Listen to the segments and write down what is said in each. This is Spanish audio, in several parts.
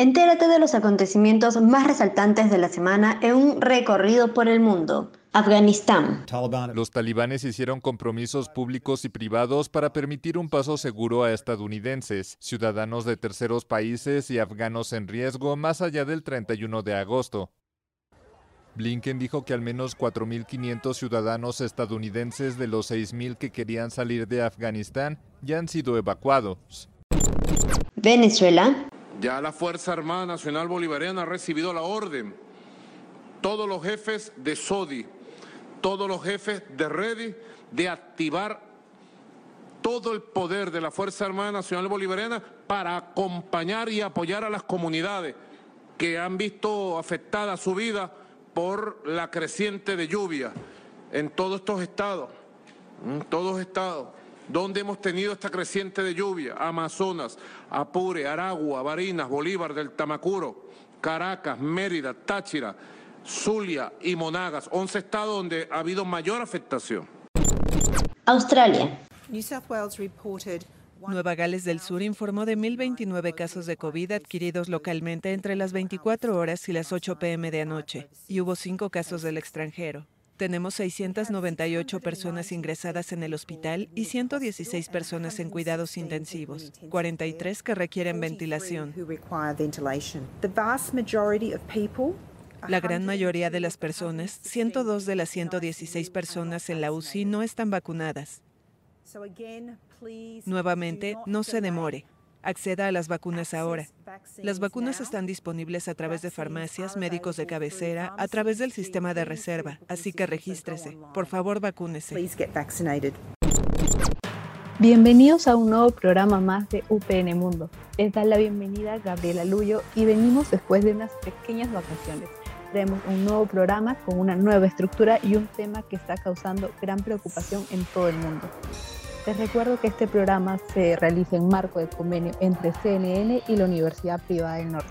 Entérate de los acontecimientos más resaltantes de la semana en un recorrido por el mundo. Afganistán. Los talibanes hicieron compromisos públicos y privados para permitir un paso seguro a estadounidenses, ciudadanos de terceros países y afganos en riesgo más allá del 31 de agosto. Blinken dijo que al menos 4.500 ciudadanos estadounidenses de los 6.000 que querían salir de Afganistán ya han sido evacuados. Venezuela. Ya la Fuerza Armada Nacional Bolivariana ha recibido la orden. Todos los jefes de SODI, todos los jefes de REDI, de activar todo el poder de la Fuerza Armada Nacional Bolivariana para acompañar y apoyar a las comunidades que han visto afectada su vida por la creciente de lluvia en todos estos estados, en todos estados, donde hemos tenido esta creciente de lluvia, Amazonas, Apure, Aragua, Barinas, Bolívar del Tamacuro, Caracas, Mérida, Táchira, Zulia y Monagas, 11 estados donde ha habido mayor afectación. Australia. Nueva Gales del Sur informó de 1.029 casos de COVID adquiridos localmente entre las 24 horas y las 8 pm de anoche, y hubo cinco casos del extranjero. Tenemos 698 personas ingresadas en el hospital y 116 personas en cuidados intensivos, 43 que requieren ventilación. La gran mayoría de las personas, 102 de las 116 personas en la UCI no están vacunadas. Nuevamente, no se demore. Acceda a las vacunas ahora. Las vacunas están disponibles a través de farmacias, médicos de cabecera, a través del sistema de reserva, así que regístrese. Por favor, vacúnese. Bienvenidos a un nuevo programa más de UPN Mundo. Les da la bienvenida Gabriela Luyo y venimos después de unas pequeñas vacaciones. Traemos un nuevo programa con una nueva estructura y un tema que está causando gran preocupación en todo el mundo. Les recuerdo que este programa se realiza en marco de convenio entre CNN y la Universidad Privada del Norte.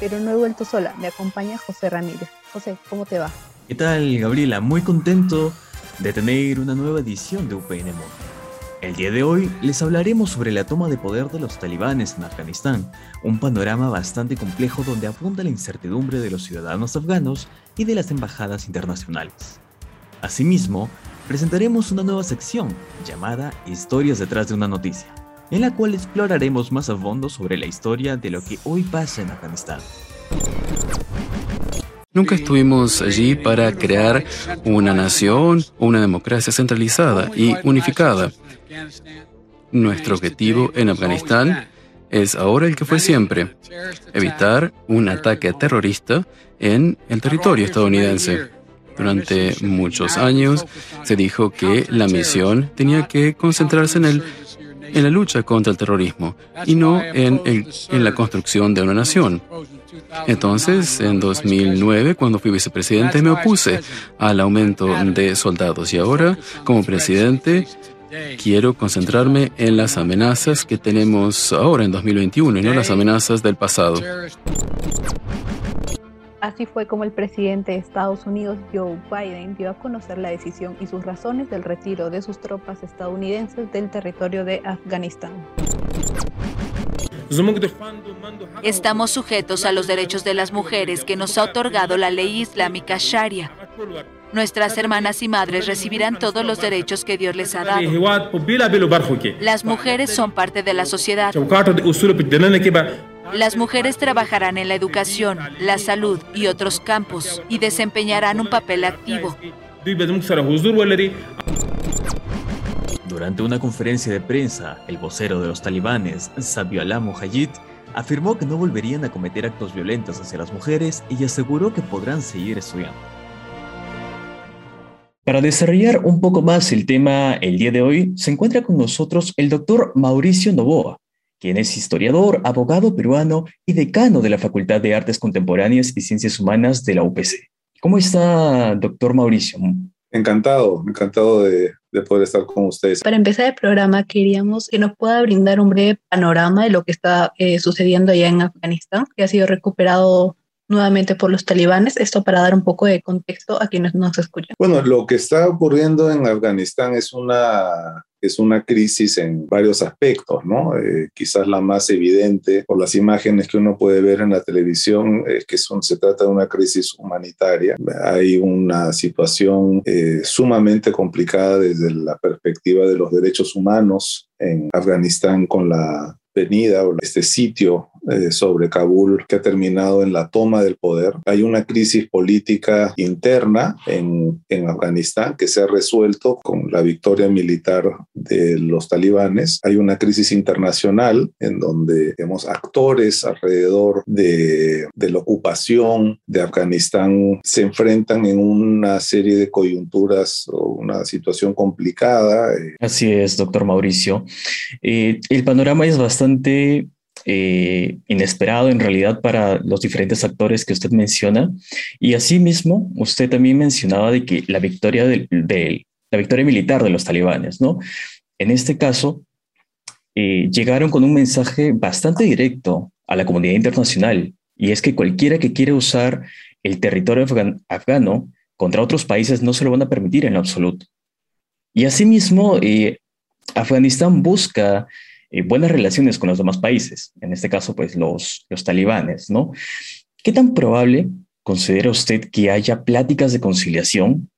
Pero no he vuelto sola, me acompaña José Ramírez. José, ¿cómo te va? ¿Qué tal, Gabriela? Muy contento de tener una nueva edición de UPN Mundo. El día de hoy les hablaremos sobre la toma de poder de los talibanes en Afganistán, un panorama bastante complejo donde abunda la incertidumbre de los ciudadanos afganos y de las embajadas internacionales. Asimismo, presentaremos una nueva sección llamada Historias detrás de una noticia, en la cual exploraremos más a fondo sobre la historia de lo que hoy pasa en Afganistán. Nunca estuvimos allí para crear una nación o una democracia centralizada y unificada. Nuestro objetivo en Afganistán es ahora el que fue siempre, evitar un ataque terrorista en el territorio estadounidense. Durante muchos años se dijo que la misión tenía que concentrarse en, el, en la lucha contra el terrorismo y no en, en la construcción de una nación. Entonces, en 2009, cuando fui vicepresidente, me opuse al aumento de soldados y ahora, como presidente, quiero concentrarme en las amenazas que tenemos ahora en 2021 y no las amenazas del pasado. Así fue como el presidente de Estados Unidos, Joe Biden, dio a conocer la decisión y sus razones del retiro de sus tropas estadounidenses del territorio de Afganistán. Estamos sujetos a los derechos de las mujeres que nos ha otorgado la ley islámica Sharia. Nuestras hermanas y madres recibirán todos los derechos que Dios les ha dado. Las mujeres son parte de la sociedad. Las mujeres trabajarán en la educación, la salud y otros campos y desempeñarán un papel activo. Durante una conferencia de prensa, el vocero de los talibanes, Sabiullah Mujahid, afirmó que no volverían a cometer actos violentos hacia las mujeres y aseguró que podrán seguir estudiando. Para desarrollar un poco más el tema el día de hoy, se encuentra con nosotros el doctor Mauricio Novoa, quien es historiador, abogado peruano y decano de la Facultad de Artes Contemporáneas y Ciencias Humanas de la UPC. ¿Cómo está, doctor Mauricio? Encantado, encantado de, poder estar con ustedes. Para empezar el programa, queríamos que nos pueda brindar un breve panorama de lo que está eh, sucediendo allá en Afganistán, que ha sido recuperado nuevamente por los talibanes. Esto para dar un poco de contexto a quienes nos escuchan. Bueno, lo que está ocurriendo en Afganistán es una es una crisis en varios aspectos, ¿no? Eh, quizás la más evidente por las imágenes que uno puede ver en la televisión es que son, se trata de una crisis humanitaria. Hay una situación eh, sumamente complicada desde la perspectiva de los derechos humanos en Afganistán con la venida o este sitio eh, sobre Kabul que ha terminado en la toma del poder. Hay una crisis política interna en, en Afganistán que se ha resuelto con la victoria militar de los talibanes. Hay una crisis internacional en donde vemos actores alrededor de, de la ocupación de Afganistán se enfrentan en una serie de coyunturas o una situación complicada. Así es, doctor Mauricio. Eh, el panorama es bastante eh, inesperado en realidad para los diferentes actores que usted menciona. Y asimismo, usted también mencionaba de que la victoria, del, la victoria militar de los talibanes, ¿no? En este caso, eh, llegaron con un mensaje bastante directo a la comunidad internacional, y es que cualquiera que quiera usar el territorio afgano contra otros países no se lo van a permitir en absoluto. Y asimismo, eh, Afganistán busca eh, buenas relaciones con los demás países, en este caso, pues los, los talibanes, ¿no? ¿Qué tan probable considera usted que haya pláticas de conciliación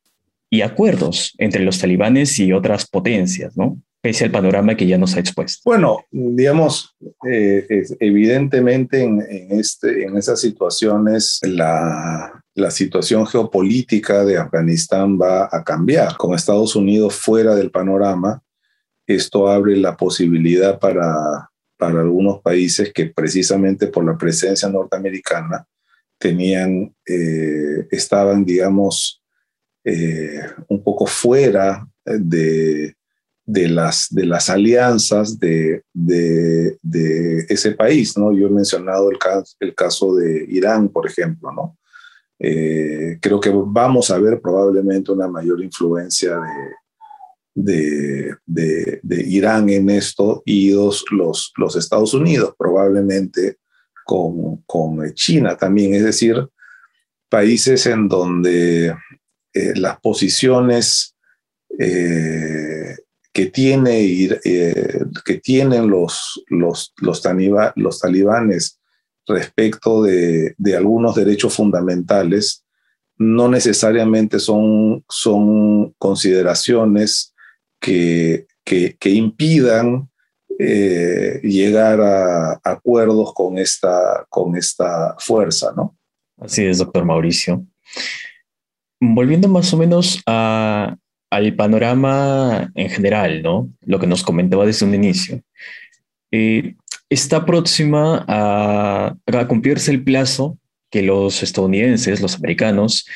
y acuerdos entre los talibanes y otras potencias, ¿no? Pese al panorama que ya nos ha expuesto. Bueno, digamos, eh, evidentemente en, este, en esas situaciones la, la situación geopolítica de Afganistán va a cambiar. Con Estados Unidos fuera del panorama, esto abre la posibilidad para, para algunos países que precisamente por la presencia norteamericana tenían, eh, estaban, digamos, eh, un poco fuera de, de, las, de las alianzas de, de, ese país, ¿no? Yo he mencionado el, el caso de Irán, por ejemplo, ¿no? Eh, creo que vamos a ver probablemente una mayor influencia de, de, de, Irán en esto y los, los Estados Unidos, probablemente con, con, China también, es decir, países en donde eh, las posiciones eh, que, tiene, eh, que tienen los, los, los, los talibanes respecto de, de, algunos derechos fundamentales no necesariamente son, son consideraciones que, que, impidan eh, llegar a acuerdos con esta, con esta fuerza, ¿no? Así es, doctor Mauricio. Volviendo más o menos a, al panorama en general, ¿no? Lo que nos comentaba desde un inicio. Eh, está próxima a, cumplirse el plazo que los estadounidenses, los americanos,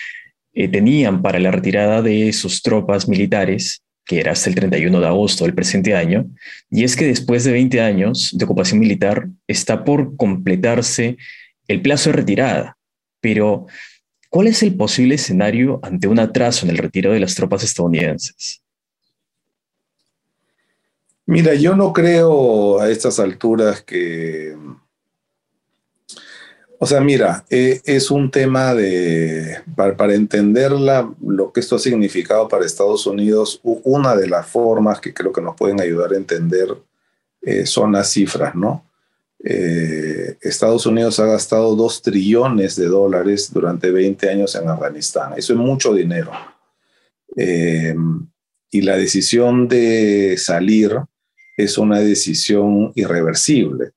eh, tenían para la retirada de sus tropas militares que era hasta el 31 de agosto del presente año, y es que después de 20 años de ocupación militar está por completarse el plazo de retirada. Pero, ¿cuál es el posible escenario ante un atraso en el retiro de las tropas estadounidenses? Mira, yo no creo a estas alturas que o sea, mira, eh, es un tema de, para, entender lo que esto ha significado para Estados Unidos, una de las formas que creo que nos pueden ayudar a entender eh, son las cifras, ¿no? Eh, Estados Unidos ha gastado 2 trillones de dólares durante 20 años en Afganistán. Eso es mucho dinero. y la decisión de salir es una decisión irreversible.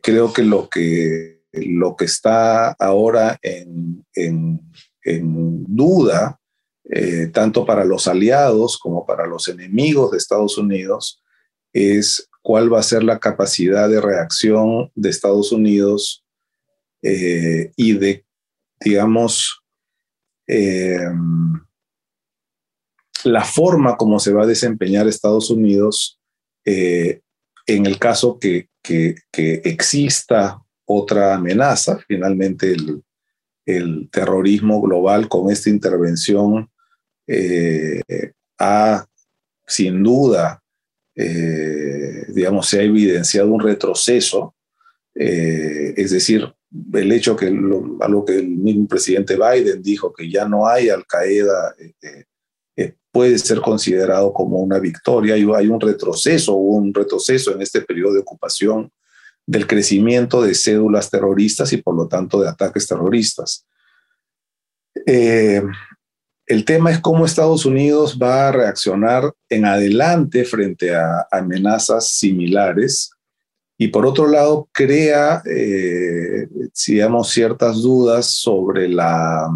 creo que lo que lo que está ahora en, duda, eh, tanto para los aliados como para los enemigos de Estados Unidos, es cuál va a ser la capacidad de reacción de Estados Unidos eh, y de, digamos, em, la forma como se va a desempeñar Estados Unidos eh, en el caso que, que exista otra amenaza. Finalmente, el terrorismo global con esta intervención eh, ha, sin duda, eh, digamos, se ha evidenciado un retroceso, eh, es decir, el hecho que lo, que el mismo presidente Biden dijo que ya no hay Al Qaeda puede ser considerado como una victoria. Hay un retroceso, un retroceso en este periodo de ocupación del crecimiento de cédulas terroristas y por lo tanto de ataques terroristas. Eh, el tema es cómo Estados Unidos va a reaccionar en adelante frente a amenazas similares y por otro lado crea, eh, digamos, ciertas dudas sobre la,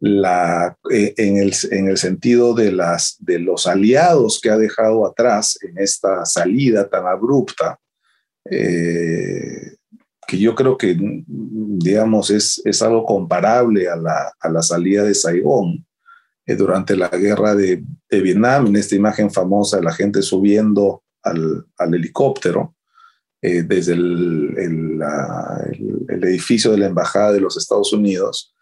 la, eh, en, el, en, el, sentido de, las, de los aliados que ha dejado atrás en esta salida tan abrupta eh, que yo creo que, digamos, es, es algo comparable a la, a la, salida de Saigón eh, durante la guerra de, de, Vietnam, en esta imagen famosa de la gente subiendo al, al helicóptero eh, desde el, el, el, edificio de la Embajada de los Estados Unidos.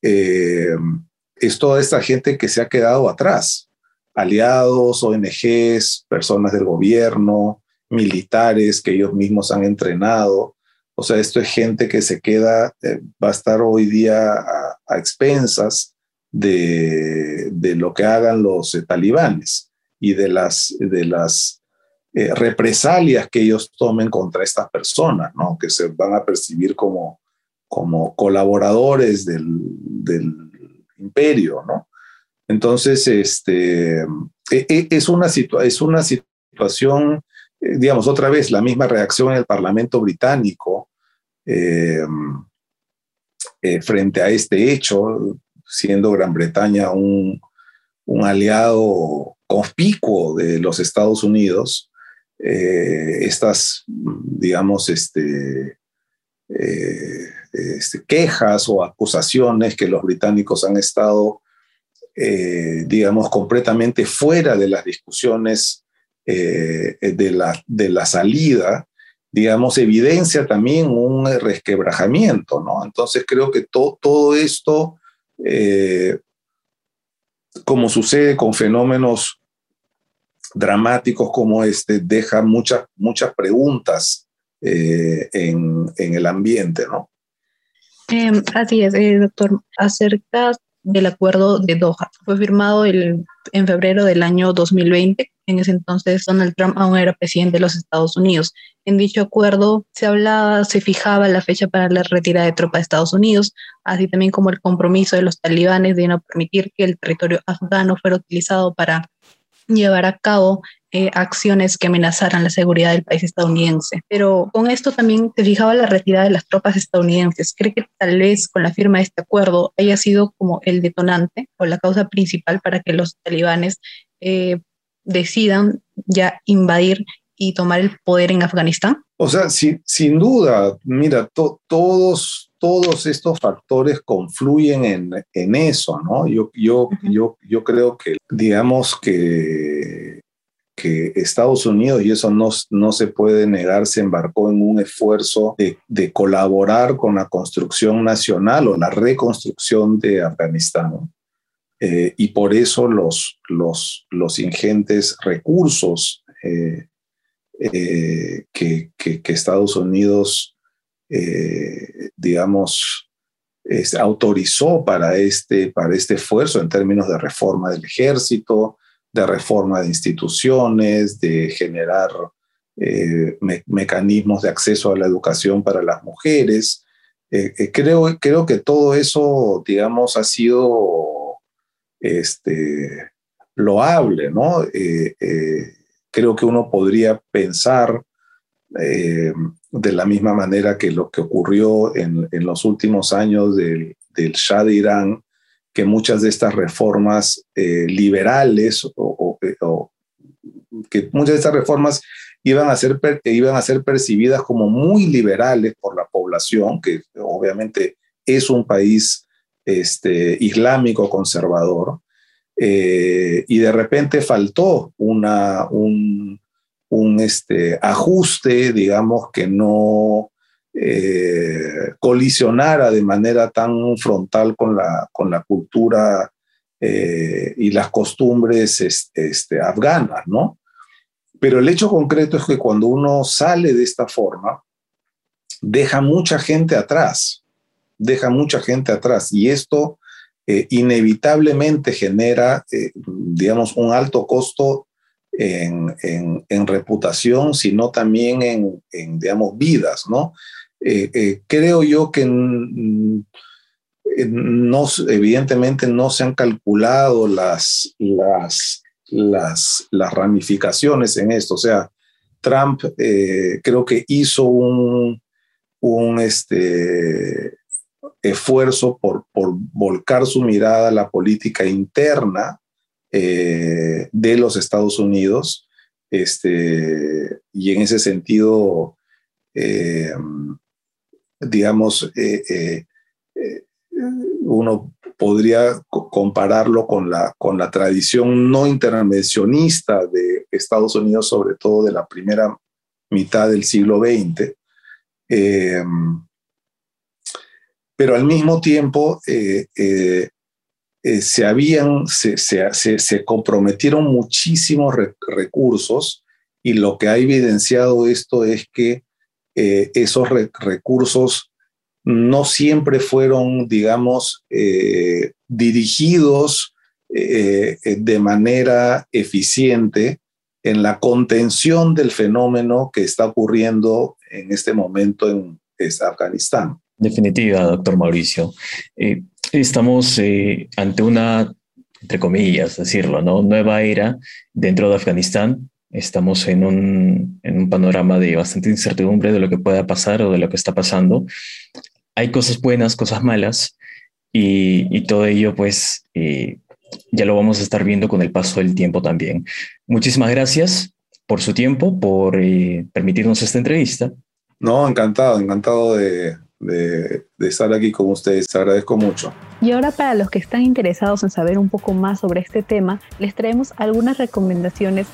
es toda esta gente que se ha quedado atrás, aliados, ONGs, personas del gobierno, militares que ellos mismos han entrenado. O sea, esto es gente que se queda, eh, va a estar hoy día a, expensas de, de, lo que hagan los eh, talibanes y de las, de las eh, represalias que ellos tomen contra estas personas, ¿no? que se van a percibir como, como colaboradores del, del imperio. ¿no? Entonces, este, es, una es una situación digamos, otra vez la misma reacción en el Parlamento británico eh, eh, frente a este hecho, siendo Gran Bretaña un, aliado conspicuo de los Estados Unidos, estas, digamos, este, este, quejas o acusaciones que los británicos han estado, digamos, completamente fuera de las discusiones eh, de, la, de la salida, digamos, evidencia también un resquebrajamiento, ¿no? Entonces creo que todo esto, eh, como sucede con fenómenos dramáticos como este, deja muchas, muchas preguntas eh, en, en, el ambiente, ¿no? Em, así es, doctor. Acerca del acuerdo de Doha. Fue firmado el, en febrero del año 2020. En ese entonces Donald Trump aún era presidente de los Estados Unidos. En dicho acuerdo se hablaba, se fijaba la fecha para la retirada de tropas de Estados Unidos, así también como el compromiso de los talibanes de no permitir que el territorio afgano fuera utilizado para llevar a cabo eh, acciones que amenazaran la seguridad del país estadounidense. Pero con esto también se fijaba la retirada de las tropas estadounidenses. ¿Cree que tal vez con la firma de este acuerdo haya sido como el detonante o la causa principal para que los talibanes eh, decidan ya invadir y tomar el poder en Afganistán? O sea, sin duda, mira, todos, todos estos factores confluyen en, en eso, ¿no? Yo, yo, yo, yo creo que, digamos que que Estados Unidos, y eso no, no se puede negar, se embarcó en un esfuerzo de, de, colaborar con la construcción nacional o la reconstrucción de Afganistán. Eh, y por eso los, los, los ingentes recursos eh, eh, que, Estados Unidos, digamos, autorizó para este, para este esfuerzo en términos de reforma del ejército, de reforma de instituciones, de generar eh, mecanismos de acceso a la educación para las mujeres. Eh, eh, creo, creo que todo eso, digamos, ha sido este, loable, ¿no? Creo que uno podría pensar de la misma manera que lo que ocurrió en, en los últimos años del, del Shah de Irán, que muchas de estas reformas eh, liberales o, que muchas de estas reformas iban a, ser, iban a ser percibidas como muy liberales por la población, que obviamente es un país este, islámico conservador, eh, y de repente faltó un, un este, ajuste, digamos, que no, eh, colisionara de manera tan frontal con la, con la cultura eh, y las costumbres este, afganas, ¿no? Pero el hecho concreto es que cuando uno sale de esta forma, deja mucha gente atrás, deja mucha gente atrás y esto eh, inevitablemente genera, digamos, un alto costo en, en, reputación, sino también en, en, digamos, vidas, ¿no? Eh, eh, creo yo que no, evidentemente no se han calculado las, las, las, las ramificaciones en esto. O sea, Trump eh, creo que hizo un, un este, esfuerzo por, por, volcar su mirada a la política interna de los Estados Unidos. Este, y en ese sentido, digamos, eh, eh, eh, uno podría compararlo con la, con la tradición no intervencionista de Estados Unidos, sobre todo de la primera mitad del siglo XX. Pero al mismo tiempo se habían, se, se, comprometieron muchísimos recursos y lo que ha evidenciado esto es que eh, esos recursos no siempre fueron, digamos, eh, dirigidos eh, de manera eficiente en la contención del fenómeno que está ocurriendo en este momento en Afganistán. Definitiva, doctor Mauricio. estamos ante una, entre comillas, decirlo, ¿no? nueva era dentro de Afganistán Estamos en un, en un panorama de bastante incertidumbre de lo que pueda pasar o de lo que está pasando. Hay cosas buenas, cosas malas, y, y todo ello, pues, eh, ya lo vamos a estar viendo con el paso del tiempo también. Muchísimas gracias por su tiempo, por eh, permitirnos esta entrevista. No, encantado, encantado de, de, estar aquí con ustedes. Les agradezco mucho. Y ahora para los que están interesados en saber un poco más sobre este tema, les traemos algunas recomendaciones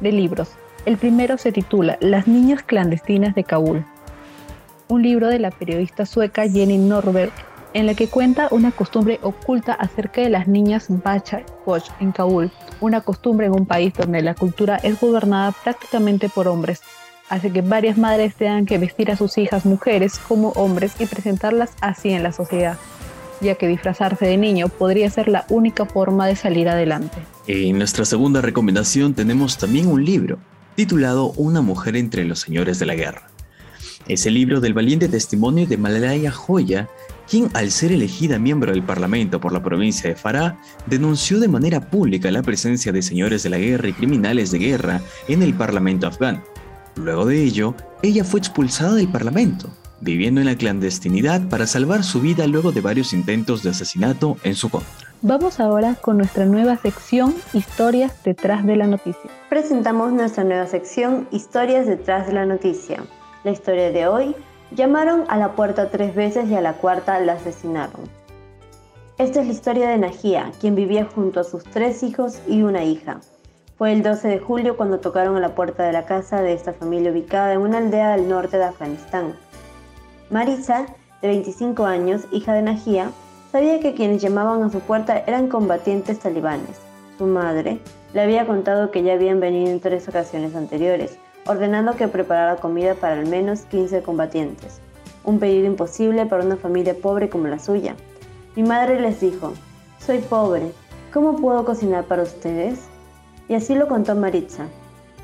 de libros. El primero se titula Las niñas clandestinas de Kabul, un libro de la periodista sueca Jenny Norberg en la que cuenta una costumbre oculta acerca de las niñas Bacha Poch en Kabul, una costumbre en un país donde la cultura es gobernada prácticamente por hombres. Hace que varias madres tengan que vestir a sus hijas mujeres como hombres y presentarlas así en la sociedad ya que disfrazarse de niño podría ser la única forma de salir adelante. En nuestra segunda recomendación tenemos también un libro, titulado Una mujer entre los señores de la guerra. Es el libro del valiente testimonio de Malaya Joya, quien al ser elegida miembro del Parlamento por la provincia de Farah, denunció de manera pública la presencia de señores de la guerra y criminales de guerra en el Parlamento afgano. Luego de ello, ella fue expulsada del Parlamento, viviendo en la clandestinidad para salvar su vida luego de varios intentos de asesinato en su contra. Vamos ahora con nuestra nueva sección Historias detrás de la noticia. Presentamos nuestra nueva sección Historias detrás de la noticia. La historia de hoy, llamaron a la puerta tres veces y a la cuarta la asesinaron. Esta es la historia de Najía, quien vivía junto a sus tres hijos y una hija. Fue el 12 de julio cuando tocaron a la puerta de la casa de esta familia ubicada en una aldea del norte de Afganistán. Marisa, de 25 años, hija de Najía, sabía que quienes llamaban a su puerta eran combatientes talibanes. Su madre le había contado que ya habían venido en tres ocasiones anteriores, ordenando que preparara comida para al menos 15 combatientes. Un pedido imposible para una familia pobre como la suya. Mi madre les dijo, soy pobre, ¿cómo puedo cocinar para ustedes? Y así lo contó Maritza,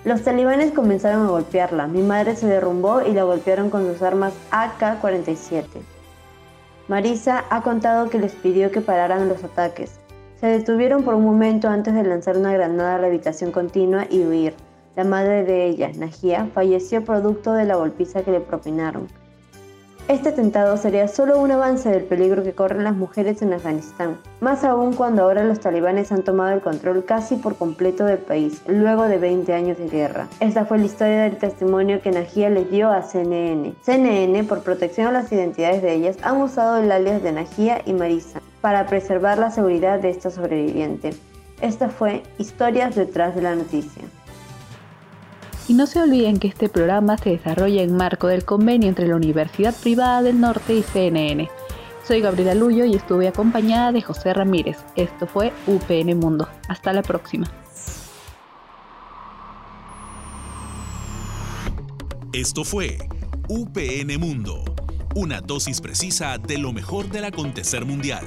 los talibanes comenzaron a golpearla. Mi madre se derrumbó y la golpearon con sus armas AK-47. Marisa ha contado que les pidió que pararan los ataques. Se detuvieron por un momento antes de lanzar una granada a la habitación continua y huir. La madre de ella, Najia, falleció producto de la golpiza que le propinaron. Este atentado sería solo un avance del peligro que corren las mujeres en Afganistán, más aún cuando ahora los talibanes han tomado el control casi por completo del país, luego de 20 años de guerra. Esta fue la historia del testimonio que Najia les dio a CNN. CNN, por protección a las identidades de ellas, han usado el alias de Najia y Marisa para preservar la seguridad de esta sobreviviente. Esta fue Historias detrás de la noticia. Y no se olviden que este programa se desarrolla en marco del convenio entre la Universidad Privada del Norte y CNN. Soy Gabriela Luyo y estuve acompañada de José Ramírez. Esto fue UPN Mundo. Hasta la próxima. Esto fue UPN Mundo, una dosis precisa de lo mejor del acontecer mundial.